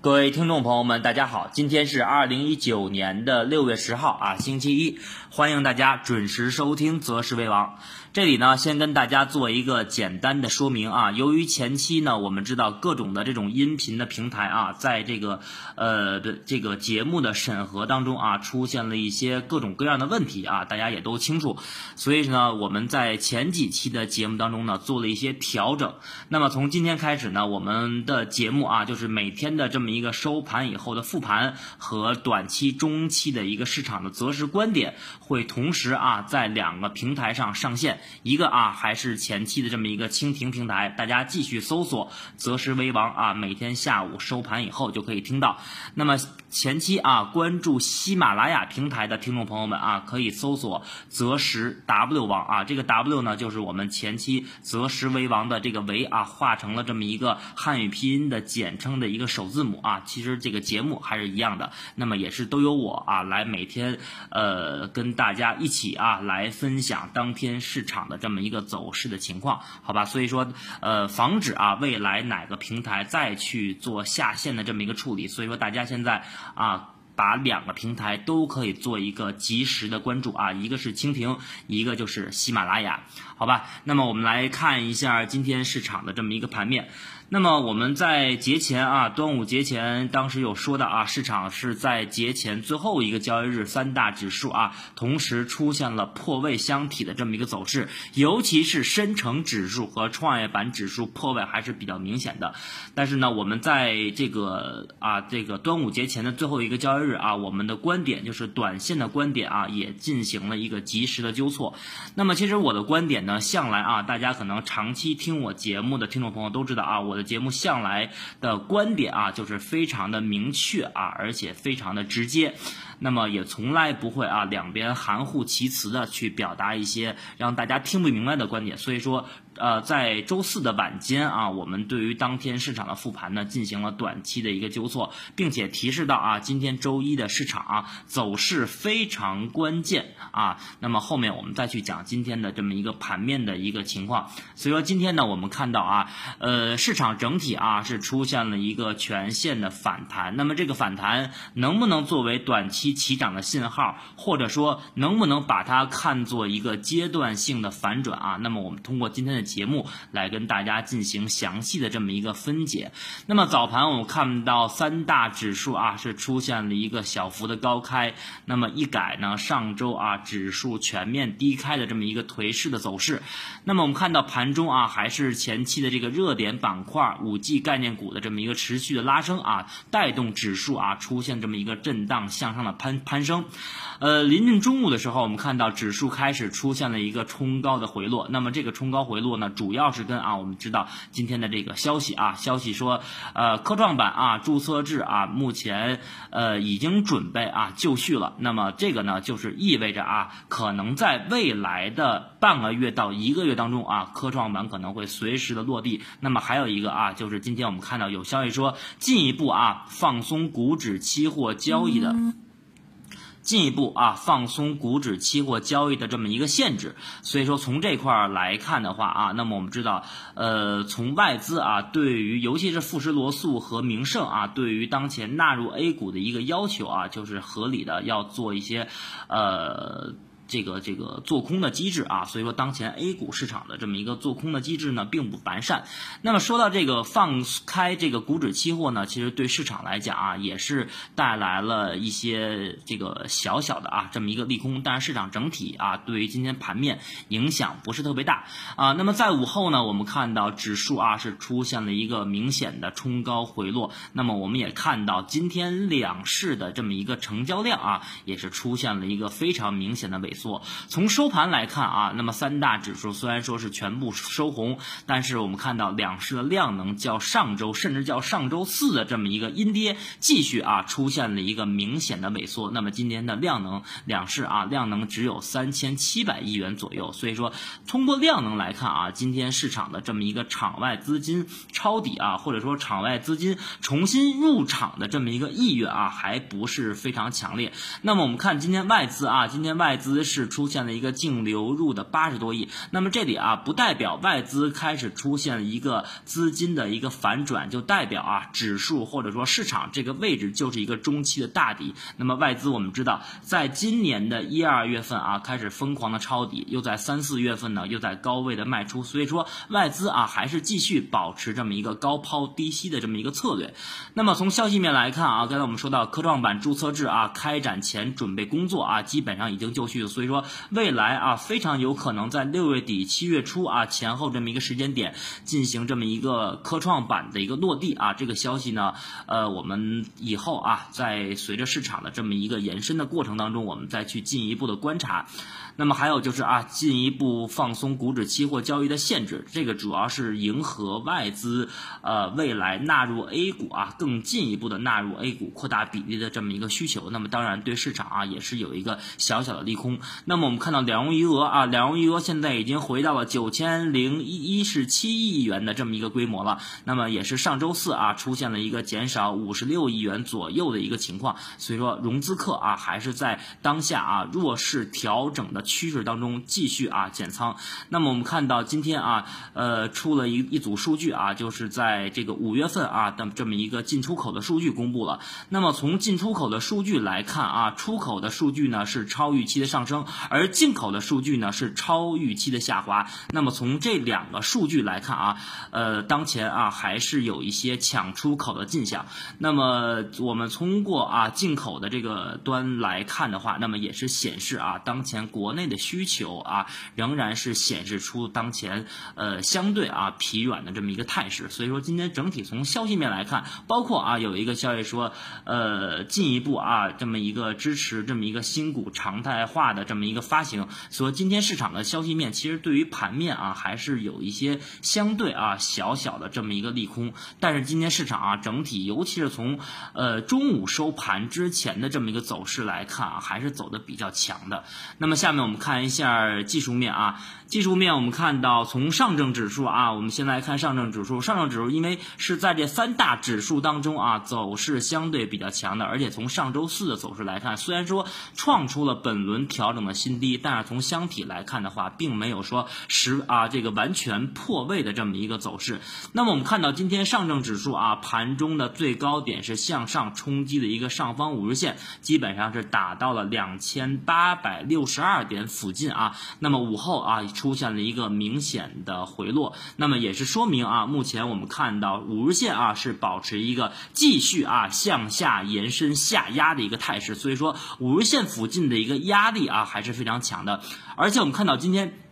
各位听众朋友们，大家好，今天是二零一九年的六月十号啊，星期一，欢迎大家准时收听《择时为王》。这里呢，先跟大家做一个简单的说明啊。由于前期呢，我们知道各种的这种音频的平台啊，在这个呃的这个节目的审核当中啊，出现了一些各种各样的问题啊，大家也都清楚。所以呢，我们在前几期的节目当中呢，做了一些调整。那么从今天开始呢，我们的节目啊，就是每天的这么一个收盘以后的复盘和短期、中期的一个市场的择时观点，会同时啊，在两个平台上上线。一个啊，还是前期的这么一个蜻蜓平台，大家继续搜索“择时为王”啊，每天下午收盘以后就可以听到。那么前期啊，关注喜马拉雅平台的听众朋友们啊，可以搜索“择时 W 王”啊，这个 W 呢，就是我们前期“择时为王”的这个“为”啊，化成了这么一个汉语拼音的简称的一个首字母啊。其实这个节目还是一样的，那么也是都由我啊来每天呃跟大家一起啊来分享当天市场的这么一个走势的情况，好吧？所以说呃防止啊未来哪个平台再去做下线的这么一个处理，所以说大家现在啊把两个平台都可以做一个及时的关注啊，一个是蜻蜓，一个就是喜马拉雅，好吧？那么我们来看一下今天市场的这么一个盘面。那么我们在节前啊，端午节前，当时有说的啊，市场是在节前最后一个交易日，三大指数啊，同时出现了破位箱体的这么一个走势，尤其是深成指数和创业板指数破位还是比较明显的。但是呢，我们在这个啊这个端午节前的最后一个交易日啊，我们的观点就是短线的观点啊，也进行了一个及时的纠错。那么其实我的观点呢，向来啊，大家可能长期听我节目的听众朋友都知道啊，我。的节目向来的观点啊，就是非常的明确啊，而且非常的直接，那么也从来不会啊两边含糊其辞的去表达一些让大家听不明白的观点，所以说。呃，在周四的晚间啊，我们对于当天市场的复盘呢，进行了短期的一个纠错，并且提示到啊，今天周一的市场啊，走势非常关键啊。那么后面我们再去讲今天的这么一个盘面的一个情况。所以说今天呢，我们看到啊，呃，市场整体啊是出现了一个全线的反弹。那么这个反弹能不能作为短期起涨的信号，或者说能不能把它看作一个阶段性的反转啊？那么我们通过今天的。节目来跟大家进行详细的这么一个分解。那么早盘我们看到三大指数啊是出现了一个小幅的高开，那么一改呢上周啊指数全面低开的这么一个颓势的走势。那么我们看到盘中啊还是前期的这个热点板块五 G 概念股的这么一个持续的拉升啊，带动指数啊出现这么一个震荡向上的攀攀升。呃，临近中午的时候，我们看到指数开始出现了一个冲高的回落。那么这个冲高回落。那主要是跟啊，我们知道今天的这个消息啊，消息说，呃，科创板啊注册制啊，目前呃已经准备啊就绪了。那么这个呢，就是意味着啊，可能在未来的半个月到一个月当中啊，科创板可能会随时的落地。那么还有一个啊，就是今天我们看到有消息说，进一步啊放松股指期货交易的。进一步啊放松股指期货交易的这么一个限制，所以说从这块儿来看的话啊，那么我们知道，呃，从外资啊对于尤其是富时罗素和明晟啊对于当前纳入 A 股的一个要求啊，就是合理的要做一些呃。这个这个做空的机制啊，所以说当前 A 股市场的这么一个做空的机制呢，并不完善。那么说到这个放开这个股指期货呢，其实对市场来讲啊，也是带来了一些这个小小的啊这么一个利空。但是市场整体啊，对于今天盘面影响不是特别大啊。那么在午后呢，我们看到指数啊是出现了一个明显的冲高回落。那么我们也看到今天两市的这么一个成交量啊，也是出现了一个非常明显的萎缩。从收盘来看啊，那么三大指数虽然说是全部收红，但是我们看到两市的量能较上周甚至较上周四的这么一个阴跌，继续啊出现了一个明显的萎缩。那么今天的量能两市啊量能只有三千七百亿元左右，所以说通过量能来看啊，今天市场的这么一个场外资金抄底啊，或者说场外资金重新入场的这么一个意愿啊，还不是非常强烈。那么我们看今天外资啊，今天外资。是出现了一个净流入的八十多亿。那么这里啊，不代表外资开始出现了一个资金的一个反转，就代表啊，指数或者说市场这个位置就是一个中期的大底。那么外资我们知道，在今年的一二月份啊，开始疯狂的抄底，又在三四月份呢，又在高位的卖出，所以说外资啊，还是继续保持这么一个高抛低吸的这么一个策略。那么从消息面来看啊，刚才我们说到科创板注册制啊，开展前准备工作啊，基本上已经就绪，所以说未来啊，非常有可能在六月底七月初啊前后这么一个时间点进行这么一个科创板的一个落地啊，这个消息呢，呃，我们以后啊，在随着市场的这么一个延伸的过程当中，我们再去进一步的观察。那么还有就是啊，进一步放松股指期货交易的限制，这个主要是迎合外资呃未来纳入 A 股啊，更进一步的纳入 A 股，扩大比例的这么一个需求。那么当然对市场啊也是有一个小小的利空。那么我们看到两融余额啊，两融余额现在已经回到了九千零一十七亿元的这么一个规模了。那么也是上周四啊出现了一个减少五十六亿元左右的一个情况。所以说融资客啊还是在当下啊弱势调整的。趋势当中继续啊减仓，那么我们看到今天啊，呃，出了一一组数据啊，就是在这个五月份啊的这么一个进出口的数据公布了。那么从进出口的数据来看啊，出口的数据呢是超预期的上升，而进口的数据呢是超预期的下滑。那么从这两个数据来看啊，呃，当前啊还是有一些抢出口的迹象。那么我们通过啊进口的这个端来看的话，那么也是显示啊当前国。内内的需求啊，仍然是显示出当前呃相对啊疲软的这么一个态势。所以说，今天整体从消息面来看，包括啊有一个消息说，呃进一步啊这么一个支持这么一个新股常态化的这么一个发行。所以今天市场的消息面其实对于盘面啊还是有一些相对啊小小的这么一个利空。但是今天市场啊整体，尤其是从呃中午收盘之前的这么一个走势来看啊，还是走的比较强的。那么下面。我们看一下技术面啊，技术面我们看到从上证指数啊，我们先来看上证指数，上证指数因为是在这三大指数当中啊，走势相对比较强的，而且从上周四的走势来看，虽然说创出了本轮调整的新低，但是从箱体来看的话，并没有说十啊这个完全破位的这么一个走势。那么我们看到今天上证指数啊，盘中的最高点是向上冲击的一个上方五日线，基本上是达到了两千八百六十二点。附近啊，那么午后啊出现了一个明显的回落，那么也是说明啊，目前我们看到五日线啊是保持一个继续啊向下延伸下压的一个态势，所以说五日线附近的一个压力啊还是非常强的，而且我们看到今天。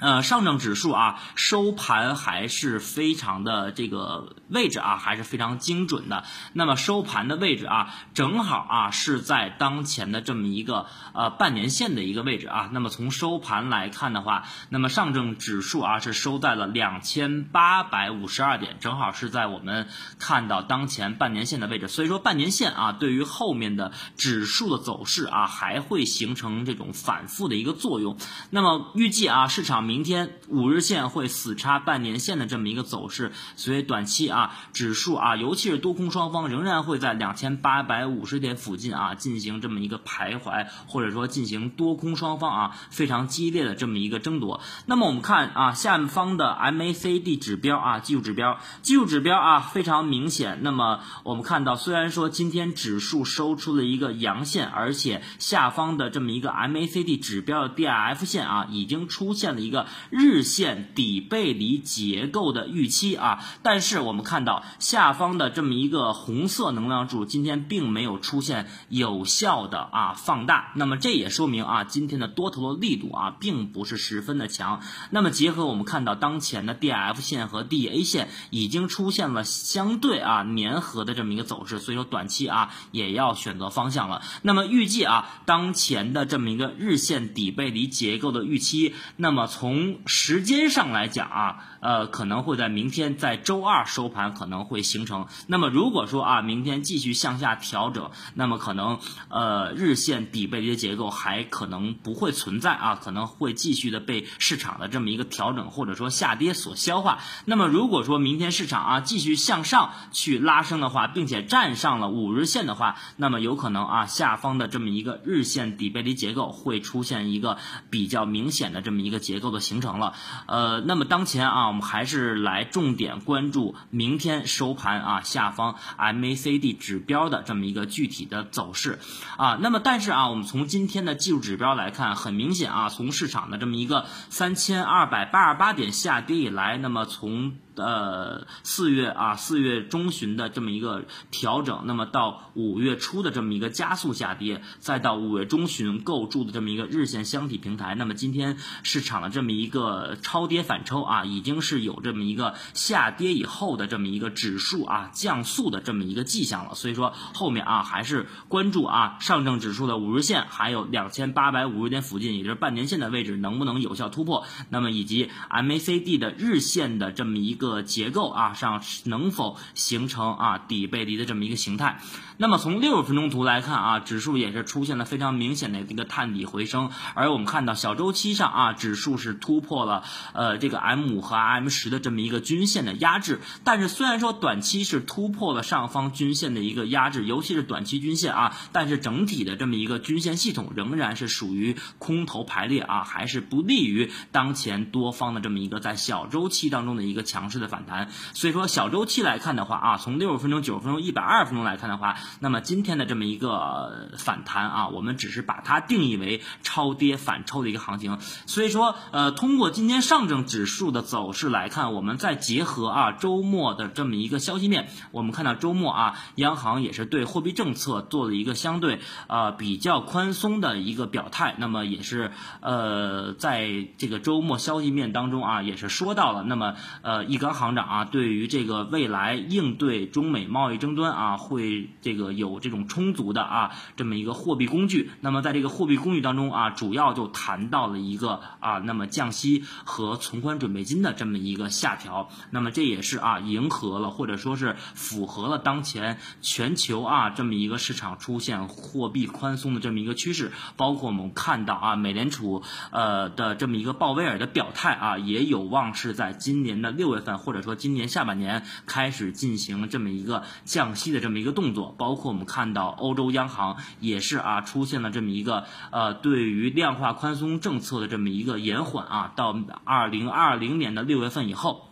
呃，上证指数啊，收盘还是非常的这个位置啊，还是非常精准的。那么收盘的位置啊，正好啊是在当前的这么一个呃半年线的一个位置啊。那么从收盘来看的话，那么上证指数啊是收在了两千八百五十二点，正好是在我们看到当前半年线的位置。所以说半年线啊，对于后面的指数的走势啊，还会形成这种反复的一个作用。那么预计啊，市场。明天五日线会死叉半年线的这么一个走势，所以短期啊，指数啊，尤其是多空双方仍然会在两千八百五十点附近啊进行这么一个徘徊，或者说进行多空双方啊非常激烈的这么一个争夺。那么我们看啊，下方的 MACD 指标啊，技术指标，技术指标啊非常明显。那么我们看到，虽然说今天指数收出了一个阳线，而且下方的这么一个 MACD 指标的 DIF 线啊，已经出现了一个。日线底背离结构的预期啊，但是我们看到下方的这么一个红色能量柱今天并没有出现有效的啊放大，那么这也说明啊今天的多头的力度啊并不是十分的强。那么结合我们看到当前的 DF 线和 DA 线已经出现了相对啊粘合的这么一个走势，所以说短期啊也要选择方向了。那么预计啊当前的这么一个日线底背离结构的预期，那么从从时间上来讲啊，呃，可能会在明天在周二收盘可能会形成。那么如果说啊，明天继续向下调整，那么可能呃日线底背离的结构还可能不会存在啊，可能会继续的被市场的这么一个调整或者说下跌所消化。那么如果说明天市场啊继续向上去拉升的话，并且站上了五日线的话，那么有可能啊下方的这么一个日线底背离结构会出现一个比较明显的这么一个结构的形成了。呃，那么当前啊，我们还是来重点关注明天收盘啊下方 MACD 指标的这么一个具体的走势啊。那么但是啊，我们从今天的技术指标来看，很明显啊，从市场的这么一个三千二百八十八点下跌以来，那么从呃，四月啊，四月中旬的这么一个调整，那么到五月初的这么一个加速下跌，再到五月中旬构筑的这么一个日线箱体平台，那么今天市场的这么一个超跌反抽啊，已经是有这么一个下跌以后的这么一个指数啊降速的这么一个迹象了。所以说后面啊还是关注啊上证指数的五日线，还有两千八百五十点附近，也就是半年线的位置能不能有效突破，那么以及 MACD 的日线的这么一个。个结构啊上能否形成啊底背离的这么一个形态？那么从六十分钟图来看啊，指数也是出现了非常明显的一个探底回升，而我们看到小周期上啊，指数是突破了呃这个 M 五和 M 十的这么一个均线的压制。但是虽然说短期是突破了上方均线的一个压制，尤其是短期均线啊，但是整体的这么一个均线系统仍然是属于空头排列啊，还是不利于当前多方的这么一个在小周期当中的一个强势。的反弹，所以说小周期来看的话啊，从六十分钟、九十分钟、一百二十分钟来看的话，那么今天的这么一个反弹啊，我们只是把它定义为超跌反抽的一个行情。所以说，呃，通过今天上证指数的走势来看，我们再结合啊周末的这么一个消息面，我们看到周末啊，央行也是对货币政策做了一个相对呃比较宽松的一个表态。那么也是呃在这个周末消息面当中啊，也是说到了，那么呃一个。行长啊，对于这个未来应对中美贸易争端啊，会这个有这种充足的啊这么一个货币工具。那么在这个货币工具当中啊，主要就谈到了一个啊，那么降息和存款准备金的这么一个下调。那么这也是啊，迎合了或者说是符合了当前全球啊这么一个市场出现货币宽松的这么一个趋势。包括我们看到啊，美联储呃的这么一个鲍威尔的表态啊，也有望是在今年的六月。或者说今年下半年开始进行这么一个降息的这么一个动作，包括我们看到欧洲央行也是啊出现了这么一个呃对于量化宽松政策的这么一个延缓啊，到二零二零年的六月份以后。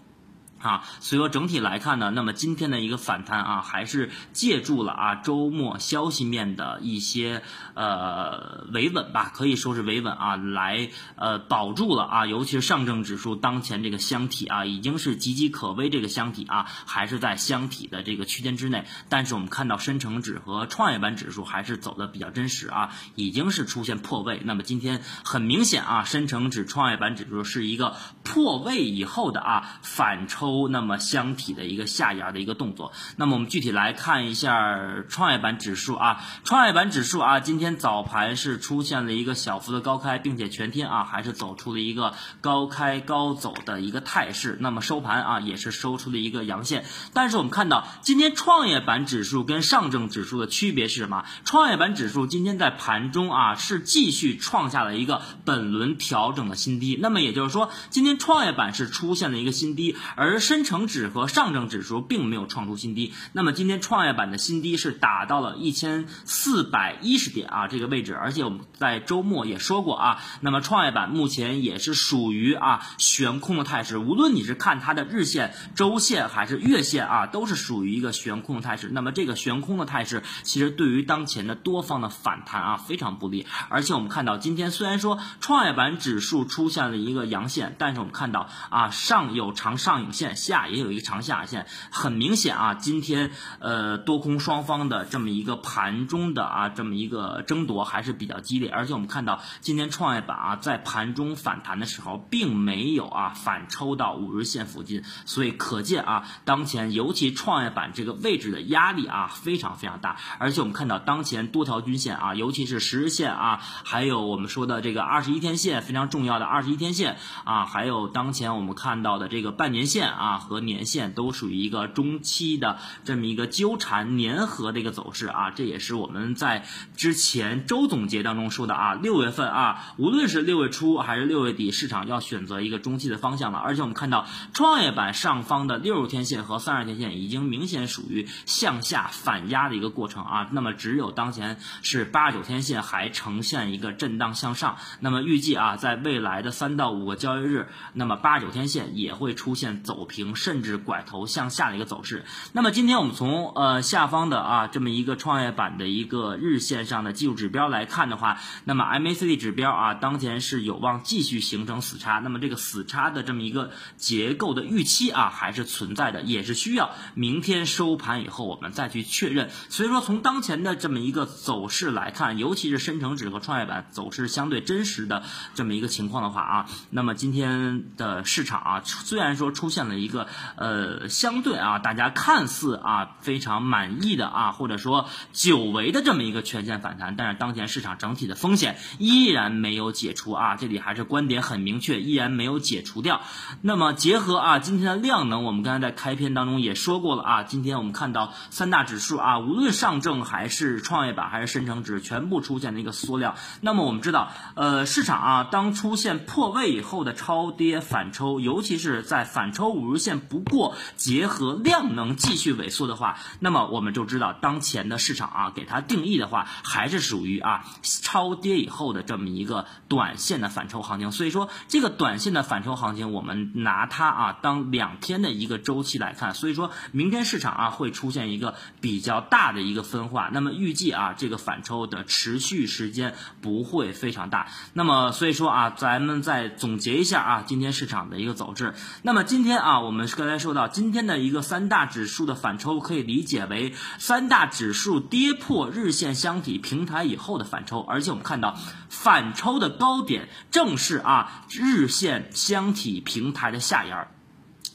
啊，所以说整体来看呢，那么今天的一个反弹啊，还是借助了啊周末消息面的一些呃维稳吧，可以说是维稳啊，来呃保住了啊，尤其是上证指数当前这个箱体啊，已经是岌岌可危，这个箱体啊还是在箱体的这个区间之内，但是我们看到深成指和创业板指数还是走的比较真实啊，已经是出现破位，那么今天很明显啊，深成指、创业板指数是一个破位以后的啊反抽。那么箱体的一个下沿的一个动作，那么我们具体来看一下创业板指数啊，创业板指数啊，今天早盘是出现了一个小幅的高开，并且全天啊还是走出了一个高开高走的一个态势，那么收盘啊也是收出了一个阳线，但是我们看到今天创业板指数跟上证指数的区别是什么？创业板指数今天在盘中啊是继续创下了一个本轮调整的新低，那么也就是说今天创业板是出现了一个新低，而深成指和上证指数并没有创出新低，那么今天创业板的新低是达到了一千四百一十点啊这个位置，而且我们在周末也说过啊，那么创业板目前也是属于啊悬空的态势，无论你是看它的日线、周线还是月线啊，都是属于一个悬空的态势。那么这个悬空的态势，其实对于当前的多方的反弹啊非常不利。而且我们看到今天虽然说创业板指数出现了一个阳线，但是们看到啊，上有长上影线，下也有一个长下影线，很明显啊，今天呃多空双方的这么一个盘中的啊这么一个争夺还是比较激烈，而且我们看到今天创业板啊在盘中反弹的时候，并没有啊反抽到五日线附近，所以可见啊，当前尤其创业板这个位置的压力啊非常非常大，而且我们看到当前多条均线啊，尤其是十日线啊，还有我们说的这个二十一天线非常重要的二十一天线啊，还有当前我们看到的这个半年线啊和年线都属于一个中期的这么一个纠缠粘合的一个走势啊，这也是我们在之前周总结当中说的啊，六月份啊，无论是六月初还是六月底，市场要选择一个中期的方向了，而且我们看到创业板上方的六十天线和三十天线已经明显属于向下反压的一个过程啊，那么只有当前是八十九天线还呈现一个震荡向上，那么预计啊，在未来的三到五个交易日，那么八九天线也会出现走平甚至拐头向下的一个走势。那么今天我们从呃下方的啊这么一个创业板的一个日线上的技术指标来看的话，那么 MACD 指标啊当前是有望继续形成死叉，那么这个死叉的这么一个结构的预期啊还是存在的，也是需要明天收盘以后我们再去确认。所以说从当前的这么一个走势来看，尤其是深成指和创业板走势相对真实的这么一个情况的话啊，那么今天的市场啊虽然说出现了一个呃相对啊大家看似啊非常满意的啊或者说久违的这么一个全线反弹，但是当前市场整体的风险依然没有解除啊，这里还是观点很明确，依然没有解除掉。那么结合啊今天的量能，我们刚才在开篇当中也说过了啊，今天我们看到三大指数啊，无论上证还是创业板还是深成指，全部出现了一个缩量。那么我们知道，呃，市场啊，当出现破位以后的超跌反抽，尤其是在反抽五日线不过，结合量能继续萎缩的话，那么我们就知道当前的市场啊，给它定义的话，还是属于啊超跌以后的这么一个短线的反抽行情。所以说，这个短线的反抽行情，我们拿它啊当两天的一个周期来看。所以说明天市场啊会出现一个比较大的一个分化。那么预计啊这个反抽的持续时间不会非常大。那么所以说啊，咱们再总结一下啊今天市场的一个走势。那么今天啊，我们刚才说到今天的一个三大指数的反抽，可以理解为三大指数跌破日线箱体平台以后的反抽，而且我们看到反抽的高点正是啊日线箱体平台的下沿儿。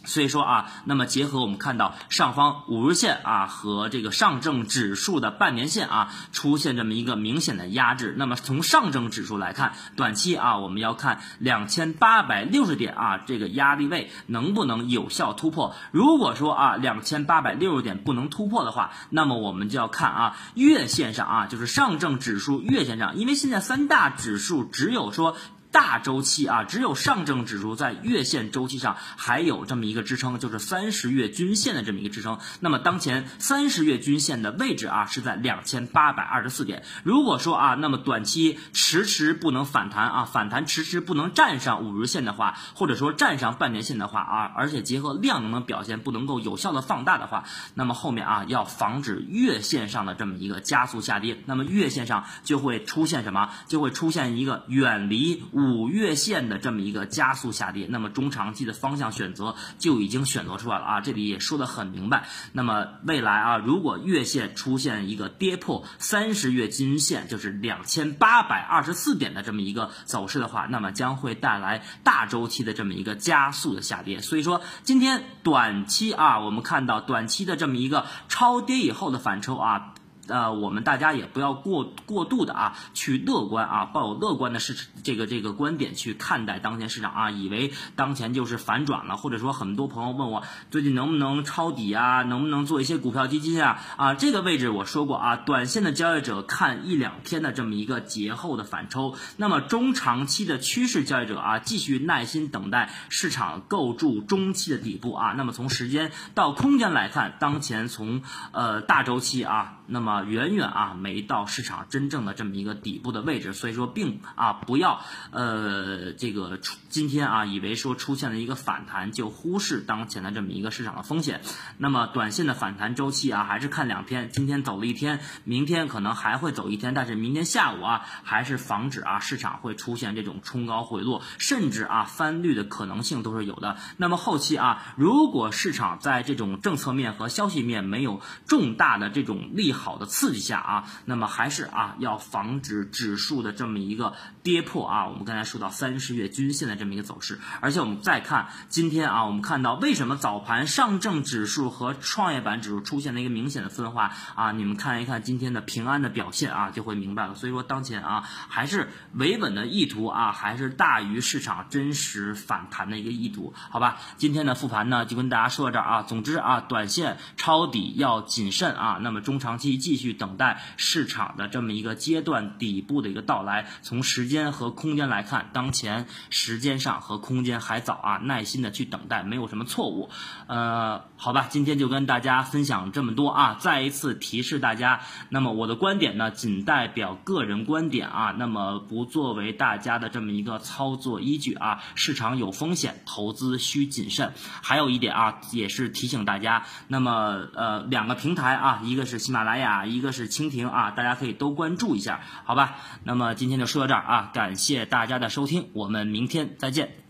所以说啊，那么结合我们看到上方五日线啊和这个上证指数的半年线啊出现这么一个明显的压制。那么从上证指数来看，短期啊我们要看两千八百六十点啊这个压力位能不能有效突破。如果说啊两千八百六十点不能突破的话，那么我们就要看啊月线上啊就是上证指数月线上，因为现在三大指数只有说。大周期啊，只有上证指数在月线周期上还有这么一个支撑，就是三十月均线的这么一个支撑。那么当前三十月均线的位置啊是在两千八百二十四点。如果说啊，那么短期迟迟不能反弹啊，反弹迟迟不能站上五日线的话，或者说站上半年线的话啊，而且结合量能的表现不能够有效的放大的话，那么后面啊要防止月线上的这么一个加速下跌，那么月线上就会出现什么？就会出现一个远离。五月线的这么一个加速下跌，那么中长期的方向选择就已经选择出来了啊，这里也说的很明白。那么未来啊，如果月线出现一个跌破三十月均线，就是两千八百二十四点的这么一个走势的话，那么将会带来大周期的这么一个加速的下跌。所以说，今天短期啊，我们看到短期的这么一个超跌以后的反抽啊。呃，我们大家也不要过过度的啊，去乐观啊，抱有乐观的市这个这个观点去看待当前市场啊，以为当前就是反转了，或者说很多朋友问我最近能不能抄底啊，能不能做一些股票基金啊？啊，这个位置我说过啊，短线的交易者看一两天的这么一个节后的反抽，那么中长期的趋势交易者啊，继续耐心等待市场构筑中期的底部啊。那么从时间到空间来看，当前从呃大周期啊，那么远远啊没到市场真正的这么一个底部的位置，所以说并啊不要呃这个出今天啊以为说出现了一个反弹就忽视当前的这么一个市场的风险。那么短线的反弹周期啊还是看两天，今天走了一天，明天可能还会走一天，但是明天下午啊还是防止啊市场会出现这种冲高回落，甚至啊翻绿的可能性都是有的。那么后期啊如果市场在这种政策面和消息面没有重大的这种利好的刺激下啊，那么还是啊要防止指数的这么一个跌破啊。我们刚才说到三十月均线的这么一个走势，而且我们再看今天啊，我们看到为什么早盘上证指数和创业板指数出现了一个明显的分化啊？你们看一看今天的平安的表现啊，就会明白了。所以说当前啊，还是维稳的意图啊，还是大于市场真实反弹的一个意图，好吧？今天的复盘呢，就跟大家说到这儿啊。总之啊，短线抄底要谨慎啊，那么中长期记继续等待市场的这么一个阶段底部的一个到来。从时间和空间来看，当前时间上和空间还早啊，耐心的去等待，没有什么错误。呃，好吧，今天就跟大家分享这么多啊。再一次提示大家，那么我的观点呢，仅代表个人观点啊，那么不作为大家的这么一个操作依据啊。市场有风险，投资需谨慎。还有一点啊，也是提醒大家，那么呃，两个平台啊，一个是喜马拉雅，一个是蜻蜓啊，大家可以都关注一下，好吧？那么今天就说到这儿啊，感谢大家的收听，我们明天再见。